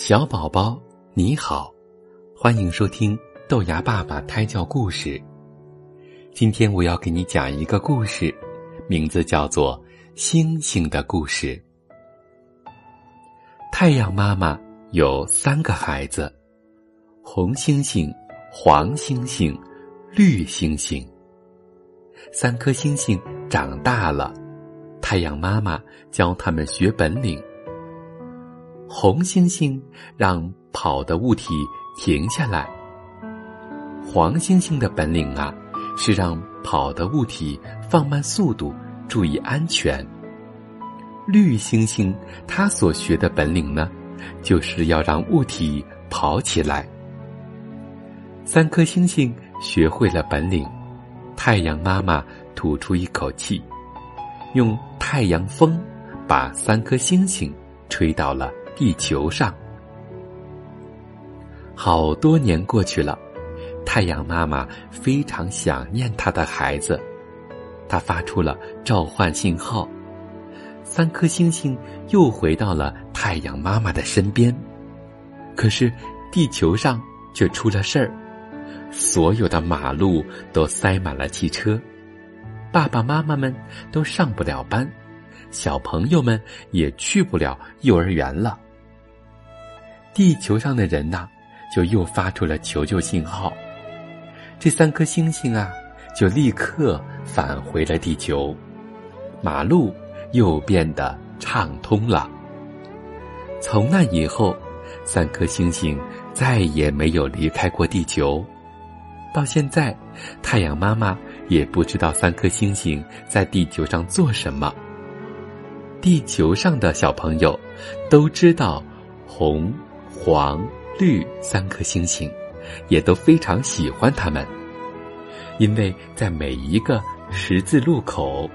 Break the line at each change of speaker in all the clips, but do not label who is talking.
小宝宝，你好，欢迎收听豆芽爸爸胎教故事。今天我要给你讲一个故事，名字叫做《星星的故事》。太阳妈妈有三个孩子：红星星、黄星星、绿星星。三颗星星长大了，太阳妈妈教他们学本领。红星星让跑的物体停下来。黄星星的本领啊，是让跑的物体放慢速度，注意安全。绿星星它所学的本领呢，就是要让物体跑起来。三颗星星学会了本领，太阳妈妈吐出一口气，用太阳风把三颗星星吹到了。地球上，好多年过去了，太阳妈妈非常想念她的孩子，她发出了召唤信号，三颗星星又回到了太阳妈妈的身边。可是，地球上却出了事儿，所有的马路都塞满了汽车，爸爸妈妈们都上不了班，小朋友们也去不了幼儿园了。地球上的人呐，就又发出了求救信号。这三颗星星啊，就立刻返回了地球，马路又变得畅通了。从那以后，三颗星星再也没有离开过地球。到现在，太阳妈妈也不知道三颗星星在地球上做什么。地球上的小朋友都知道红。黄、绿三颗星星，也都非常喜欢它们，因为在每一个十字路口，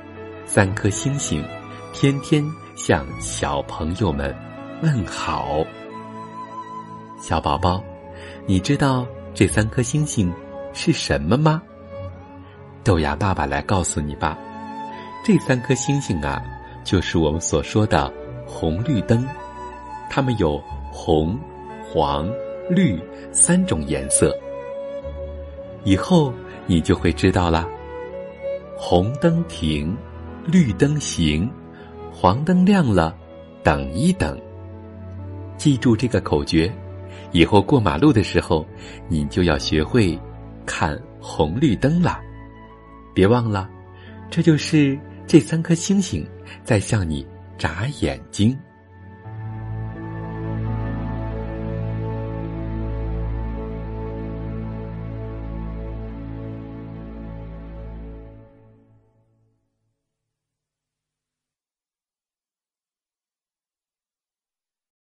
三颗星星天天向小朋友们问好。小宝宝，你知道这三颗星星是什么吗？豆芽爸爸来告诉你吧。这三颗星星啊，就是我们所说的红绿灯，它们有红。黄、绿三种颜色，以后你就会知道了。红灯停，绿灯行，黄灯亮了，等一等。记住这个口诀，以后过马路的时候，你就要学会看红绿灯了。别忘了，这就是这三颗星星在向你眨眼睛。